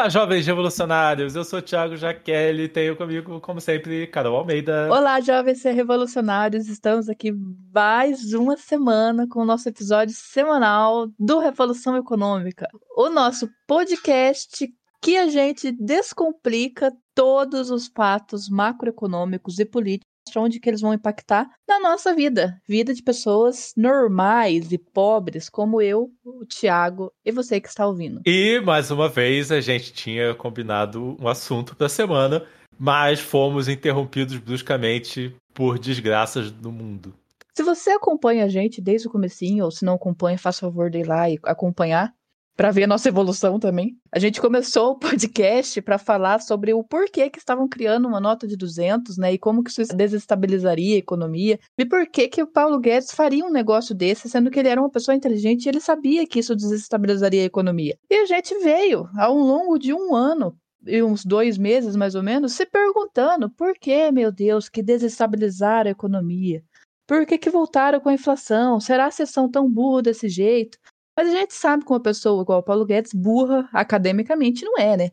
Olá, jovens revolucionários! Eu sou o Thiago Jaqueline e tenho comigo, como sempre, Carol Almeida. Olá, jovens revolucionários! Estamos aqui mais uma semana com o nosso episódio semanal do Revolução Econômica, o nosso podcast que a gente descomplica todos os fatos macroeconômicos e políticos onde que eles vão impactar na nossa vida, vida de pessoas normais e pobres como eu, o Thiago e você que está ouvindo. E mais uma vez a gente tinha combinado um assunto para semana, mas fomos interrompidos bruscamente por desgraças do mundo. Se você acompanha a gente desde o comecinho, ou se não acompanha, faça favor de ir lá e acompanhar para ver a nossa evolução também. A gente começou o podcast para falar sobre o porquê que estavam criando uma nota de 200, né, e como que isso desestabilizaria a economia, e por que que o Paulo Guedes faria um negócio desse, sendo que ele era uma pessoa inteligente e ele sabia que isso desestabilizaria a economia. E a gente veio, ao longo de um ano, e uns dois meses mais ou menos, se perguntando por que, meu Deus, que desestabilizar a economia? Por que, que voltaram com a inflação? Será que são tão burros desse jeito? Mas a gente sabe que uma pessoa igual o Paulo Guedes, burra academicamente, não é, né?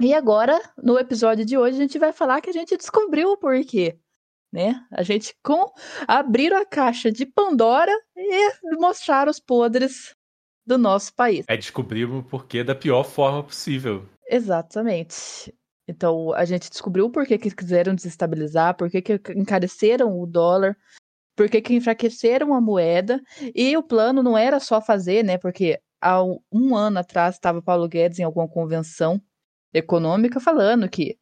E agora, no episódio de hoje, a gente vai falar que a gente descobriu o porquê. Né? A gente com abriram a caixa de Pandora e mostraram os podres do nosso país. É descobrir o porquê da pior forma possível. Exatamente. Então, a gente descobriu o porquê que quiseram desestabilizar, por que encareceram o dólar, porque que enfraqueceram a moeda e o plano não era só fazer, né? Porque há um ano atrás estava Paulo Guedes em alguma convenção econômica falando que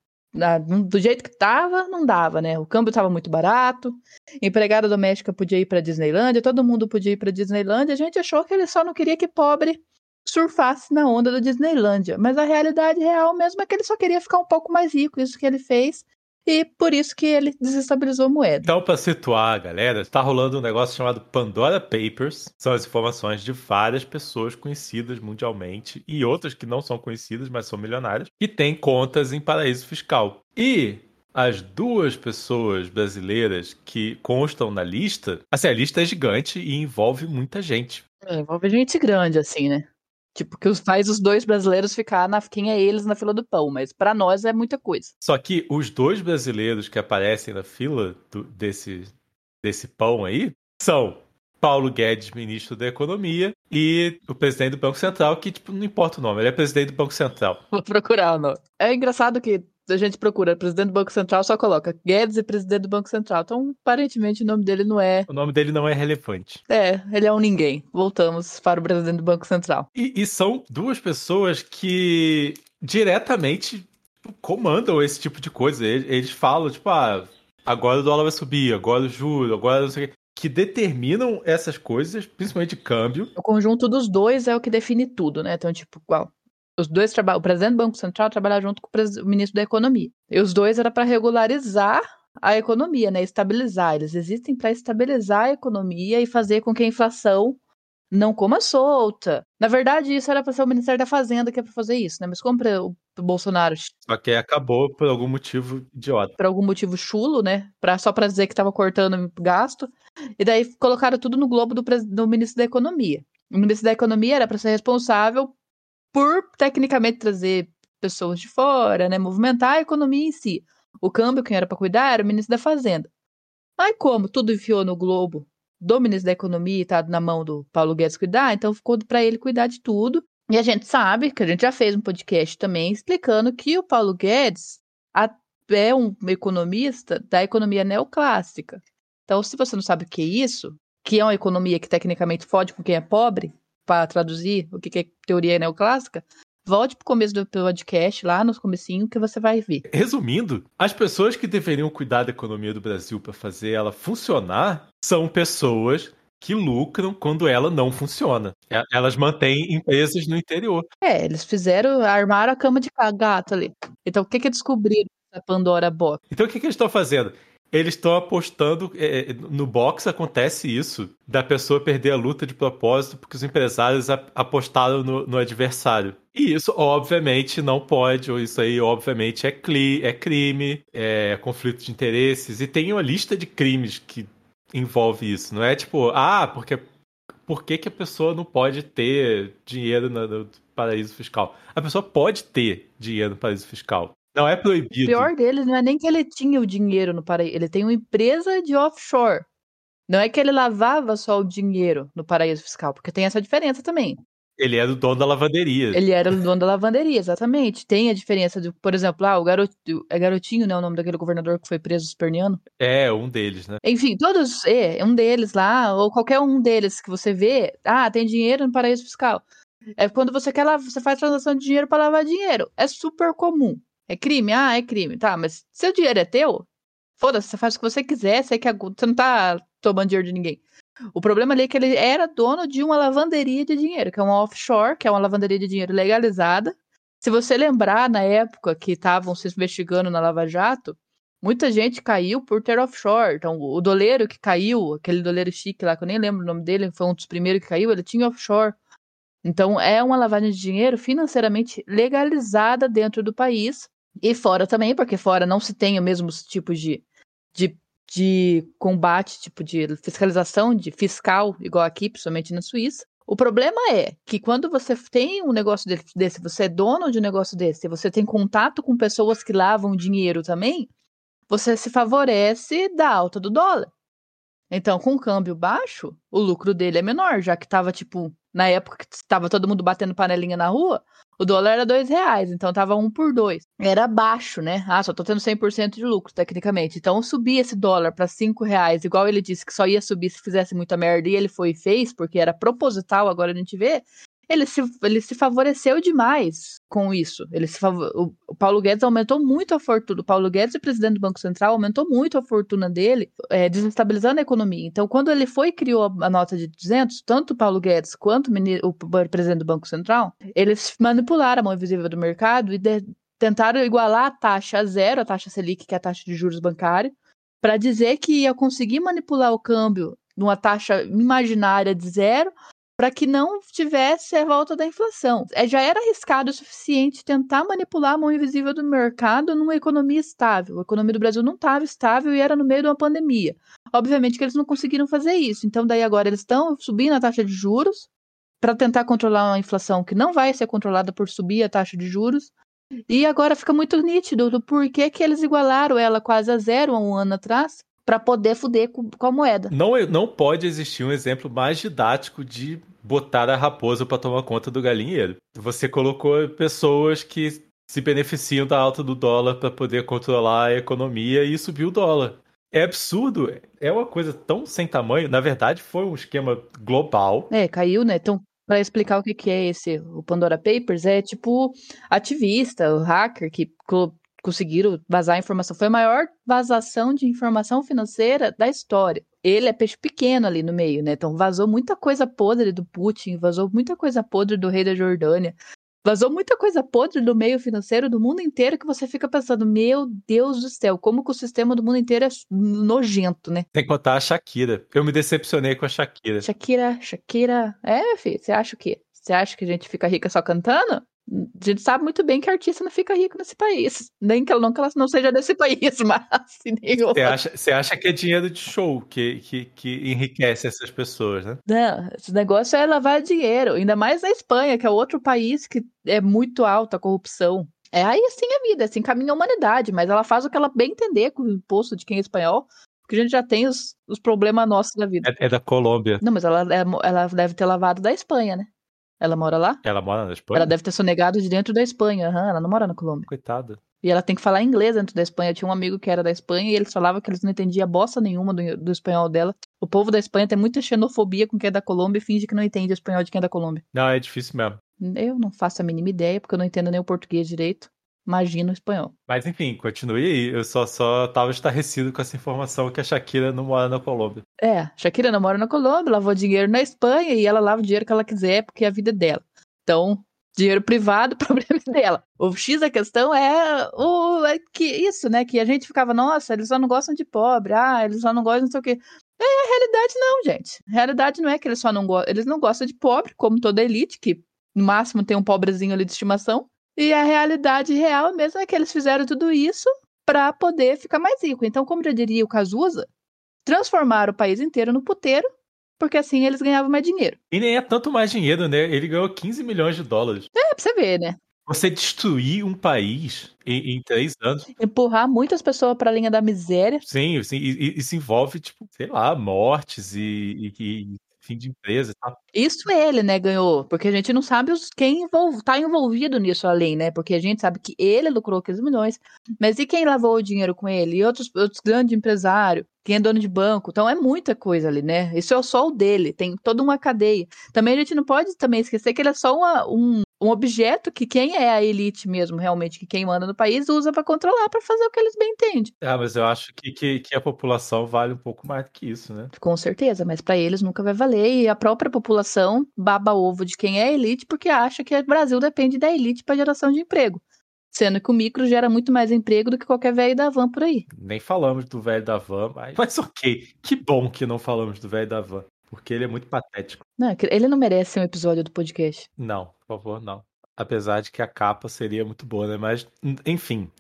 do jeito que estava, não dava, né? O câmbio estava muito barato, empregada doméstica podia ir para Disneylândia, todo mundo podia ir para Disneylândia. A gente achou que ele só não queria que pobre surfasse na onda da Disneylândia, mas a realidade real mesmo é que ele só queria ficar um pouco mais rico, isso que ele fez e por isso que ele desestabilizou a moeda. Então, para situar a galera, está rolando um negócio chamado Pandora Papers. São as informações de várias pessoas conhecidas mundialmente e outras que não são conhecidas, mas são milionárias, que têm contas em paraíso fiscal. E as duas pessoas brasileiras que constam na lista, assim, a lista é gigante e envolve muita gente. É, envolve gente grande, assim, né? Tipo, que faz os dois brasileiros ficar na quem é eles na fila do pão, mas para nós é muita coisa. Só que os dois brasileiros que aparecem na fila do, desse, desse pão aí são Paulo Guedes, ministro da Economia, e o presidente do Banco Central, que, tipo, não importa o nome, ele é presidente do Banco Central. Vou procurar o nome. É engraçado que a gente procura presidente do Banco Central, só coloca Guedes e presidente do Banco Central. Então, aparentemente, o nome dele não é. O nome dele não é relevante. É, ele é um ninguém. Voltamos para o presidente do Banco Central. E, e são duas pessoas que diretamente comandam esse tipo de coisa. Eles, eles falam, tipo, ah, agora o dólar vai subir, agora o juro, agora não sei o quê que determinam essas coisas, principalmente câmbio. O conjunto dos dois é o que define tudo, né? Então, tipo, igual, os dois trabalham, o presidente do Banco Central trabalha junto com o, o ministro da Economia. E os dois era para regularizar a economia, né? Estabilizar. Eles existem para estabilizar a economia e fazer com que a inflação não coma solta. Na verdade, isso era para ser o Ministério da Fazenda que é para fazer isso, né? Mas como o Bolsonaro. Só que acabou por algum motivo idiota. Por algum motivo chulo, né? Pra, só para dizer que estava cortando gasto. E daí colocaram tudo no globo do, do ministro da Economia. O ministro da Economia era para ser responsável por tecnicamente trazer pessoas de fora, né, movimentar a economia em si. O câmbio, quem era para cuidar, era o ministro da Fazenda. Aí, como tudo enfiou no globo do ministro da Economia e tá na mão do Paulo Guedes cuidar, então ficou para ele cuidar de tudo. E a gente sabe, que a gente já fez um podcast também explicando que o Paulo Guedes é um economista da economia neoclássica. Então, se você não sabe o que é isso, que é uma economia que tecnicamente fode com quem é pobre, para traduzir o que é teoria neoclássica, volte pro começo do podcast, lá no comecinho, que você vai ver. Resumindo, as pessoas que deveriam cuidar da economia do Brasil para fazer ela funcionar são pessoas que lucram quando ela não funciona. Elas mantêm empresas no interior. É, eles fizeram, armaram a cama de gato ali. Então, o que que descobriram a Pandora Box? Então, o que que eles estão fazendo? Eles estão apostando. É, é, no boxe acontece isso, da pessoa perder a luta de propósito porque os empresários apostaram no, no adversário. E isso, obviamente, não pode, ou isso aí, obviamente, é, cli é crime, é conflito de interesses, e tem uma lista de crimes que envolve isso. Não é tipo, ah, porque por que, que a pessoa não pode ter dinheiro no, no paraíso fiscal. A pessoa pode ter dinheiro no paraíso fiscal. Não é proibido. O pior deles não é nem que ele tinha o dinheiro no paraíso, ele tem uma empresa de offshore. Não é que ele lavava só o dinheiro no paraíso fiscal, porque tem essa diferença também. Ele era o dono da lavanderia. Ele era o dono da lavanderia, exatamente. Tem a diferença de, por exemplo, ah, o garoto, é garotinho, né, o nome daquele governador que foi preso esperniano. É, um deles, né? Enfim, todos, é, um deles lá, ou qualquer um deles que você vê, ah, tem dinheiro no paraíso fiscal. É quando você quer lá, você faz transação de dinheiro para lavar dinheiro. É super comum. É crime? Ah, é crime. Tá, mas seu dinheiro é teu? Foda-se, você faz o que você quiser, você, quer, você não tá tomando dinheiro de ninguém. O problema ali é que ele era dono de uma lavanderia de dinheiro, que é uma offshore, que é uma lavanderia de dinheiro legalizada. Se você lembrar, na época que estavam se investigando na Lava Jato, muita gente caiu por ter offshore. Então, o doleiro que caiu, aquele doleiro chique lá, que eu nem lembro o nome dele, foi um dos primeiros que caiu, ele tinha offshore. Então, é uma lavagem de dinheiro financeiramente legalizada dentro do país e fora também, porque fora não se tem o mesmo tipo de, de, de combate, tipo de fiscalização de fiscal, igual aqui, principalmente na Suíça. O problema é que quando você tem um negócio desse, você é dono de um negócio desse, você tem contato com pessoas que lavam dinheiro também, você se favorece da alta do dólar. Então, com o câmbio baixo, o lucro dele é menor, já que estava tipo na época que estava todo mundo batendo panelinha na rua, o dólar era dois reais, então tava um por dois. Era baixo, né? Ah, só tô tendo 100% de lucro, tecnicamente. Então, subir esse dólar para cinco reais, igual ele disse que só ia subir se fizesse muita merda, e ele foi e fez, porque era proposital, agora a gente vê, ele se, ele se favoreceu demais com isso. Ele se o, o, Paulo Guedes aumentou muito a fortuna. O Paulo Guedes, o presidente do Banco Central, aumentou muito a fortuna dele, é, desestabilizando a economia. Então, quando ele foi e criou a, a nota de 200, tanto o Paulo Guedes quanto o, o, presidente do Banco Central, eles manipularam a mão invisível do mercado e de, tentaram igualar a taxa a zero, a taxa Selic, que é a taxa de juros bancário, para dizer que ia conseguir manipular o câmbio numa taxa imaginária de zero para que não tivesse a volta da inflação. É, já era arriscado o suficiente tentar manipular a mão invisível do mercado numa economia estável. A economia do Brasil não estava estável e era no meio de uma pandemia. Obviamente que eles não conseguiram fazer isso. Então, daí agora eles estão subindo a taxa de juros para tentar controlar uma inflação que não vai ser controlada por subir a taxa de juros. E agora fica muito nítido do porquê que eles igualaram ela quase a zero há um ano atrás para poder fuder com, com, a moeda. Não, não pode existir um exemplo mais didático de botar a raposa para tomar conta do galinheiro. Você colocou pessoas que se beneficiam da alta do dólar para poder controlar a economia e subir o dólar. É absurdo, é uma coisa tão sem tamanho. Na verdade, foi um esquema global. É, caiu, né? Então, para explicar o que é esse, o Pandora Papers, é tipo ativista, o hacker que conseguiram vazar informação. Foi a maior vazação de informação financeira da história ele é peixe pequeno ali no meio, né? Então vazou muita coisa podre do Putin, vazou muita coisa podre do rei da Jordânia, vazou muita coisa podre do meio financeiro do mundo inteiro que você fica pensando, meu Deus do céu, como que o sistema do mundo inteiro é nojento, né? Tem que contar a Shakira. Eu me decepcionei com a Shakira. Shakira, Shakira. É, filho, você acha o quê? Você acha que a gente fica rica só cantando? A gente sabe muito bem que a artista não fica rico nesse país. Nem que ela não, que ela não seja desse país, mas Você acha, você acha que é dinheiro de show que, que, que enriquece essas pessoas, né? Não, esse negócio é lavar dinheiro. Ainda mais na Espanha, que é outro país que é muito alta a corrupção. É aí assim a vida, assim caminha a humanidade, mas ela faz o que ela bem entender com o imposto de quem é espanhol, porque a gente já tem os, os problemas nossos da vida. É, é da Colômbia. Não, mas ela, é, ela deve ter lavado da Espanha, né? Ela mora lá? Ela mora na Espanha? Ela deve ter sonegado de dentro da Espanha. Uhum, ela não mora na Colômbia. Coitada. E ela tem que falar inglês dentro da Espanha. Eu tinha um amigo que era da Espanha e eles falavam que eles não entendiam bosta nenhuma do, do, espanhol dela. O povo da Espanha tem muita xenofobia com quem é da Colômbia e finge que não entende o espanhol de quem é da Colômbia. Não, é difícil mesmo. Eu não faço a mínima ideia, porque eu não entendo nem o português direito imagina o espanhol. Mas enfim, continue aí. Eu só, só tava estarrecido com essa informação que a Shakira não mora na Colômbia. É, Shakira não mora na Colômbia, lavou dinheiro na Espanha e ela lava o dinheiro que ela quiser, porque é a vida dela. Então, dinheiro privado, problema dela. O X da questão é o é que isso, né? Que a gente ficava, nossa, eles só não gostam de pobre, ah, eles só não gostam não sei o quê. É, a realidade não, gente. A realidade não é que eles só não gostam, eles não gostam de pobre, como toda elite, que no máximo tem um pobrezinho ali de estimação. E a realidade real mesmo é que eles fizeram tudo isso para poder ficar mais rico. Então, como já diria o Cazuza, transformaram o país inteiro no puteiro porque assim eles ganhavam mais dinheiro. E nem é tanto mais dinheiro, né? Ele ganhou 15 milhões de dólares. É, pra você ver, né? Você destruir um país em, em três anos. Empurrar muitas pessoas pra linha da miséria. Sim, sim e, isso envolve, tipo, sei lá, mortes e, e, e fim de empresa tal. Isso ele, né, ganhou. Porque a gente não sabe os, quem envol, tá envolvido nisso além, né? Porque a gente sabe que ele lucrou 15 milhões. Mas e quem lavou o dinheiro com ele? E outros, outros grandes empresários? Quem é dono de banco? Então é muita coisa ali, né? Isso é só o dele. Tem toda uma cadeia. Também a gente não pode também esquecer que ele é só uma, um, um objeto que quem é a elite mesmo, realmente, que quem manda no país, usa para controlar, para fazer o que eles bem entendem. Ah, mas eu acho que, que, que, a população vale um pouco mais que isso, né? Com certeza, mas para eles nunca vai valer. E a própria população baba ovo de quem é a elite porque acha que o Brasil depende da elite para geração de emprego. Sendo que o micro gera muito mais emprego do que qualquer velho da van por aí. Nem falamos do velho da van, mas... mas ok. Que bom que não falamos do velho da van. Porque ele é muito patético. Não, ele não merece um episódio do podcast. Não, por favor, não. Apesar de que a capa seria muito boa, né? Mas, enfim.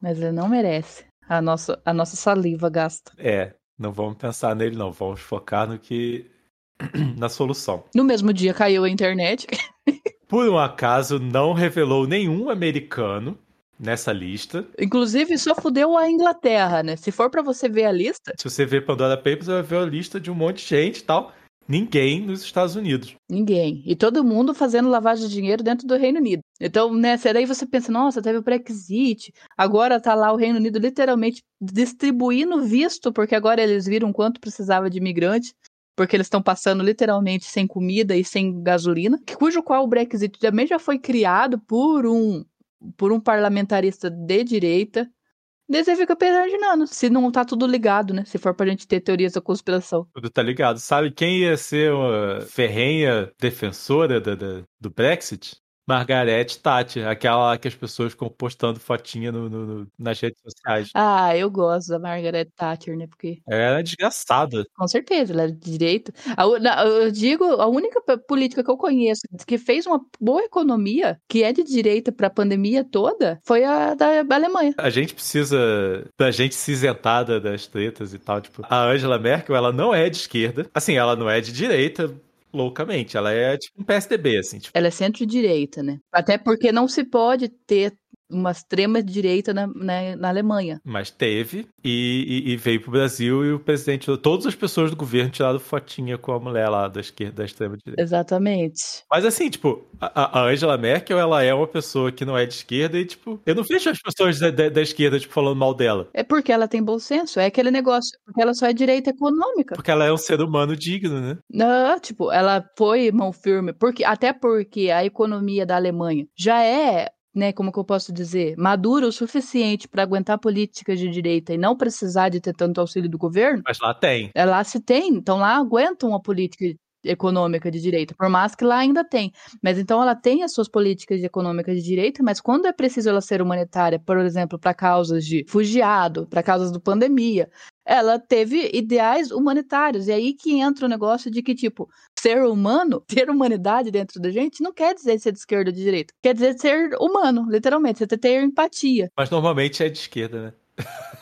Mas ele não merece. A nossa, a nossa saliva gasta. É, não vamos pensar nele, não. Vamos focar no que. na solução. No mesmo dia caiu a internet. Por um acaso, não revelou nenhum americano nessa lista. Inclusive, só fudeu a Inglaterra, né? Se for para você ver a lista. Se você ver Pandora Papers, você vai ver a lista de um monte de gente e tal. Ninguém nos Estados Unidos. Ninguém. E todo mundo fazendo lavagem de dinheiro dentro do Reino Unido. Então, né, daí você pensa, nossa, teve o Brexit, agora tá lá o Reino Unido literalmente distribuindo visto, porque agora eles viram quanto precisava de imigrante, porque eles estão passando literalmente sem comida e sem gasolina, cujo qual o Brexit também já foi criado por um por um parlamentarista de direita. Daí você fica imaginando, se não tá tudo ligado, né? Se for pra gente ter teorias da conspiração. Tudo tá ligado. Sabe quem ia ser uma ferrenha defensora do, do Brexit? Margarete Tati, aquela que as pessoas ficam postando fotinha no, no, no, nas redes sociais. Ah, eu gosto da Margaret Thatcher, né? Porque. Ela é desgraçada. Com certeza, ela é de direito. Eu digo, a única política que eu conheço que fez uma boa economia, que é de direita para a pandemia toda, foi a da Alemanha. A gente precisa da gente se isentar das tretas e tal. Tipo, a Angela Merkel, ela não é de esquerda. Assim, ela não é de direita, loucamente. Ela é tipo um PSDB, assim. Tipo. Ela é centro-direita, né? Até porque não se pode ter uma extrema direita na, na, na, Alemanha. Mas teve e, e, e veio pro Brasil e o presidente, todas as pessoas do governo tiraram fotinha com a mulher lá da esquerda, da extrema direita. Exatamente. Mas assim, tipo, a, a Angela Merkel, ela é uma pessoa que não é de esquerda e, tipo, eu não vejo as pessoas da, da, da, esquerda, tipo, falando mal dela. É porque ela tem bom senso, é aquele negócio, porque ela só é direita econômica. Porque ela é um ser humano digno, né? Não, tipo, ela foi mão firme, porque, até porque a economia da Alemanha já é né, como que eu posso dizer, madura o suficiente para aguentar políticas de direita e não precisar de ter tanto auxílio do governo. Mas lá tem. É, lá se tem, então lá aguentam uma política econômica de direita, por mais que lá ainda tem. Mas então ela tem as suas políticas econômicas de direita, mas quando é preciso ela ser humanitária, por exemplo, para causas de fugiado, para causas do pandemia, ela teve ideais humanitários. E aí que entra o negócio de que, tipo, ser humano, ter humanidade dentro da gente, não quer dizer ser de esquerda ou de direita. Quer dizer ser humano, literalmente, você ter empatia. Mas normalmente é de esquerda, né?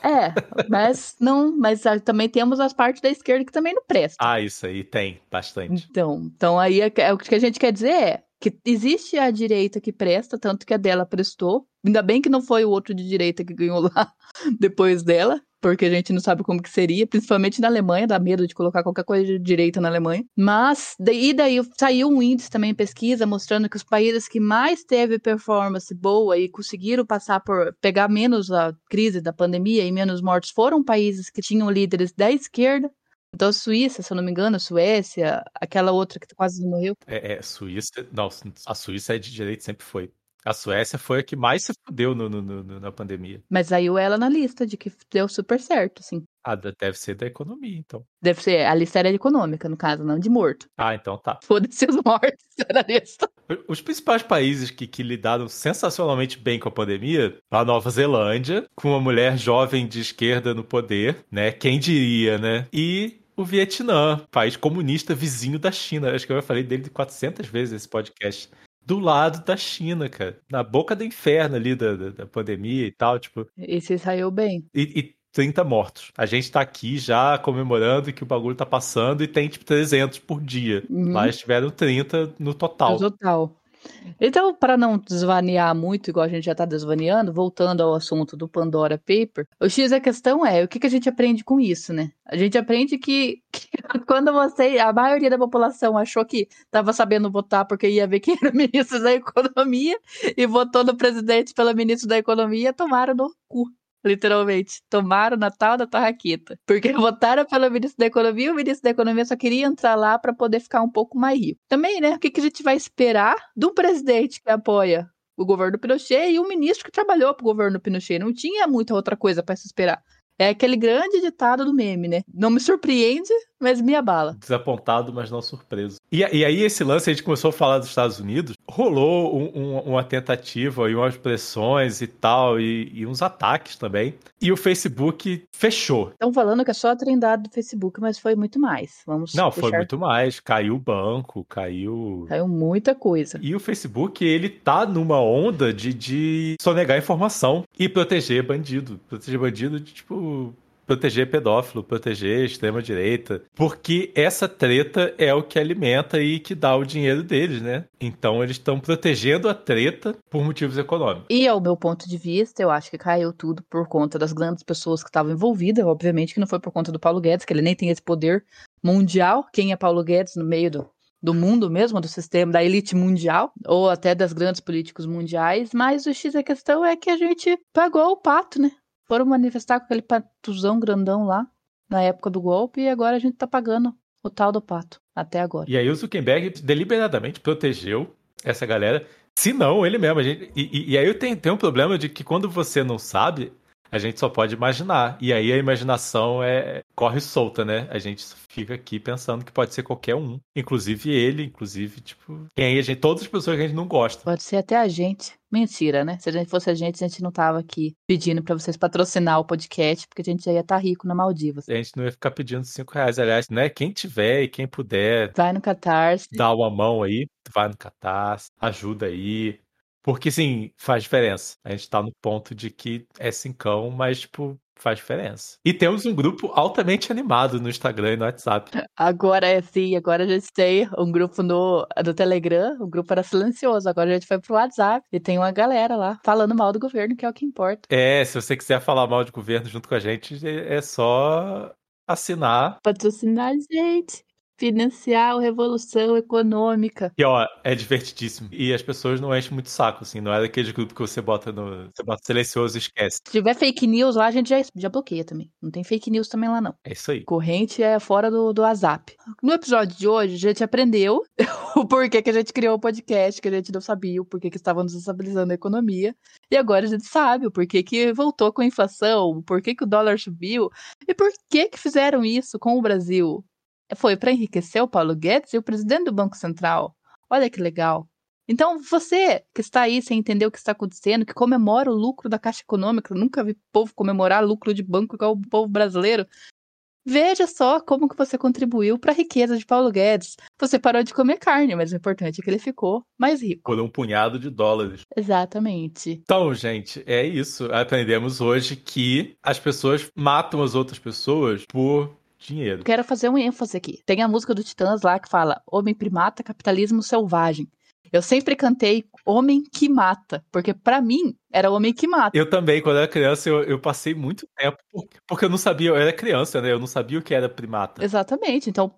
É, mas não, mas também temos as partes da esquerda que também não prestam. Ah, isso aí tem bastante. Então, então aí é, é, o que a gente quer dizer é que existe a direita que presta, tanto que a dela prestou. Ainda bem que não foi o outro de direita que ganhou lá depois dela, porque a gente não sabe como que seria, principalmente na Alemanha, dá medo de colocar qualquer coisa de direita na Alemanha. Mas, daí, daí saiu um índice também, pesquisa, mostrando que os países que mais teve performance boa e conseguiram passar por, pegar menos a crise da pandemia e menos mortes, foram países que tinham líderes da esquerda, então, Suíça, se eu não me engano, Suécia, aquela outra que quase morreu. É, é Suíça. Não, a Suíça é de direito, sempre foi. A Suécia foi a que mais se fudeu no, no, no, na pandemia. Mas aí ela na lista de que deu super certo, assim. Ah, deve ser da economia, então. Deve ser, a lista era econômica, no caso, não de morto. Ah, então tá. Foda-se os mortos, era lista. Os principais países que, que lidaram sensacionalmente bem com a pandemia, a Nova Zelândia, com uma mulher jovem de esquerda no poder, né? Quem diria, né? E o Vietnã, país comunista vizinho da China. Acho que eu já falei dele 400 vezes nesse podcast do lado da China, cara. Na boca do inferno ali da, da, da pandemia e tal, tipo. E se saiu bem. E, e, 30 mortos. A gente tá aqui já comemorando que o bagulho tá passando e tem tipo 300 por dia. Uhum. Lá tiveram 30 no total. No total. Então, para não desvanear muito, igual a gente já está desvaneando, voltando ao assunto do Pandora Paper, o X a questão é, o que, que a gente aprende com isso, né? A gente aprende que, que quando você, a maioria da população achou que estava sabendo votar porque ia ver quem era ministro da Economia e votou no presidente pela ministra da Economia, tomaram no cu literalmente. Tomaram o Natal da Tarraqueta. Porque votaram pelo ministro da Economia e o ministro da Economia só queria entrar lá para poder ficar um pouco mais rico. Também, né? O que, que a gente vai esperar do presidente que apoia o governo Pinochet e o ministro que trabalhou para o governo Pinochet? Não tinha muita outra coisa para se esperar. É aquele grande ditado do meme, né? Não me surpreende, mas me abala. Desapontado, mas não surpreso. E, e aí, esse lance, a gente começou a falar dos Estados Unidos, rolou um, um, uma tentativa e umas pressões e tal, e, e, uns ataques também. E o Facebook fechou. Estão falando que é só a trindade do Facebook, mas foi muito mais. Vamos Não, foi muito mais. Caiu o banco, caiu. Caiu muita coisa. E o Facebook, ele tá numa onda de, de sonegar informação e proteger bandido. Proteger bandido de tipo proteger pedófilo, proteger extrema-direita, porque essa treta é o que alimenta e que dá o dinheiro deles, né? Então eles estão protegendo a treta por motivos econômicos. E ao meu ponto de vista, eu acho que caiu tudo por conta das grandes pessoas que estavam envolvidas, obviamente que não foi por conta do Paulo Guedes, que ele nem tem esse poder mundial. Quem é Paulo Guedes no meio do, do mundo mesmo, do sistema, da elite mundial, ou até das grandes políticos mundiais, mas o X a questão é que a gente pagou o pato, né? Foram manifestar com aquele patuzão grandão lá, na época do golpe, e agora a gente tá pagando o tal do pato, até agora. E aí o Zuckerberg deliberadamente protegeu essa galera, se não ele mesmo. Gente, e, e, aí tem, tem um problema de que quando você não sabe, a gente só pode imaginar. E aí a imaginação é corre solta, né? A gente fica aqui pensando que pode ser qualquer um, inclusive ele, inclusive, tipo, quem aí a gente, todas as pessoas que a gente não gosta. Pode ser até a gente. Mentira, né? Se a gente fosse a gente, a gente não tava aqui pedindo para vocês patrocinar o podcast, porque a gente já ia estar tá rico na Maldivas. A gente não ia ficar pedindo cinco reais. Aliás, né? Quem tiver e quem puder. Vai no Catarse. Dá uma mão aí, vai no Catarse, ajuda aí. Porque, sim, faz diferença. A gente tá no ponto de que é cincão, mas, tipo, faz diferença. E temos um grupo altamente animado no Instagram e no WhatsApp. Agora é sim, agora a gente tem um grupo no, no Telegram, o grupo era silencioso, agora a gente foi pro WhatsApp e tem uma galera lá falando mal do governo, que é o que importa. É, se você quiser falar mal do governo junto com a gente, é só assinar. Patrocinar a gente financiar a revolução econômica. E ó, é divertidíssimo. E as pessoas não enchem muito saco, assim. Não é daquele grupo que você bota no. Você bota silencioso e esquece. Se tiver fake news lá, a gente já, já bloqueia também. Não tem fake news também lá, não. É isso aí. Corrente é fora do, do WhatsApp. No episódio de hoje, a gente aprendeu o porquê que a gente criou o podcast, que a gente não sabia o porquê que estava nos estabilizando a economia. E agora a gente sabe o porquê que voltou com a inflação, o porquê que o dólar subiu e por que que fizeram isso com o Brasil foi para enriquecer o Paulo Guedes e o presidente do Banco Central. Olha que legal. Então, você que está aí sem entender o que está acontecendo, que comemora o lucro da Caixa Econômica, nunca vi povo comemorar lucro de banco igual o povo brasileiro. Veja só como que você contribuiu para a riqueza de Paulo Guedes. Você parou de comer carne, mas o importante é que ele ficou mais rico. Por um punhado de dólares. Exatamente. Então, gente, é isso. Aprendemos hoje que as pessoas matam as outras pessoas por dinheiro. Quero fazer um ênfase aqui. Tem a música do Titãs lá que fala Homem primata, capitalismo selvagem. Eu sempre cantei Homem que Mata, porque para mim era Homem que Mata. Eu também, quando era criança, eu, eu passei muito tempo, porque eu não sabia, eu era criança, né? Eu não sabia o que era primata. Exatamente. Então,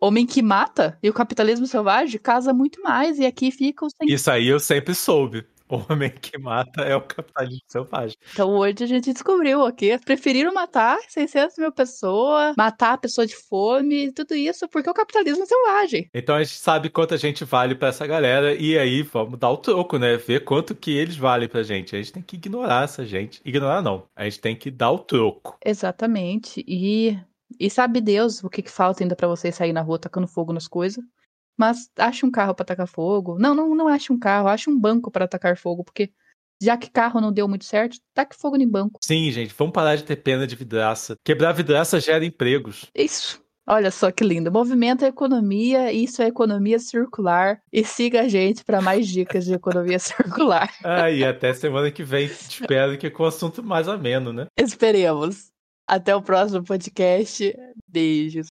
Homem que Mata e o capitalismo selvagem casa muito mais, e aqui fica o. Isso aí eu sempre soube. O homem que mata é o capitalismo selvagem. Então hoje a gente descobriu aqui. Preferiram matar 600 mil pessoas, matar a pessoa de fome, tudo isso porque o capitalismo é selvagem. Então a gente sabe quanto a gente vale para essa galera e aí vamos dar o troco, né? Ver quanto que eles valem pra gente. A gente tem que ignorar essa gente. Ignorar não. A gente tem que dar o troco. Exatamente. E e sabe Deus o que, que falta ainda para você sair na rua tacando fogo nas coisas? Mas ache um carro para atacar fogo. Não, não, não ache um carro, ache um banco para atacar fogo, porque já que carro não deu muito certo, taque fogo em banco. Sim, gente, vamos parar de ter pena de vidraça. Quebrar vidraça gera empregos. Isso. Olha só que lindo. Movimento a economia, isso é economia circular. E siga a gente para mais dicas de economia circular. Ah, e até semana que vem. Espero que com o assunto mais ameno, né? Esperemos. Até o próximo podcast. Beijos.